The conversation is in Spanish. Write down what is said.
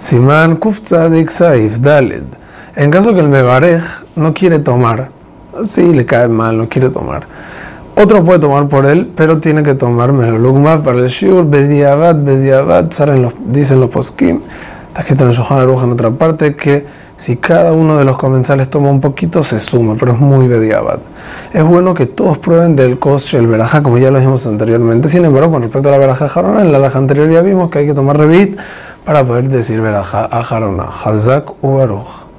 Simán Kufzadik Saif Daled. En caso que el Mebarej no quiere tomar, sí le cae mal, no quiere tomar. Otro puede tomar por él, pero tiene que tomar Melugma para el Shiur, Bediabat, Bediabat, dicen los poskim. Está escrito en el Aruja en otra parte que si cada uno de los comensales toma un poquito, se suma, pero es muy Bediabat. Es bueno que todos prueben del Kos el Berajá, como ya lo dijimos anteriormente. Sin embargo, con respecto a la Berajá Jarona, en la Berajá anterior ya vimos que hay que tomar Revit para poder decir Berajá a Jarona. Hazak u.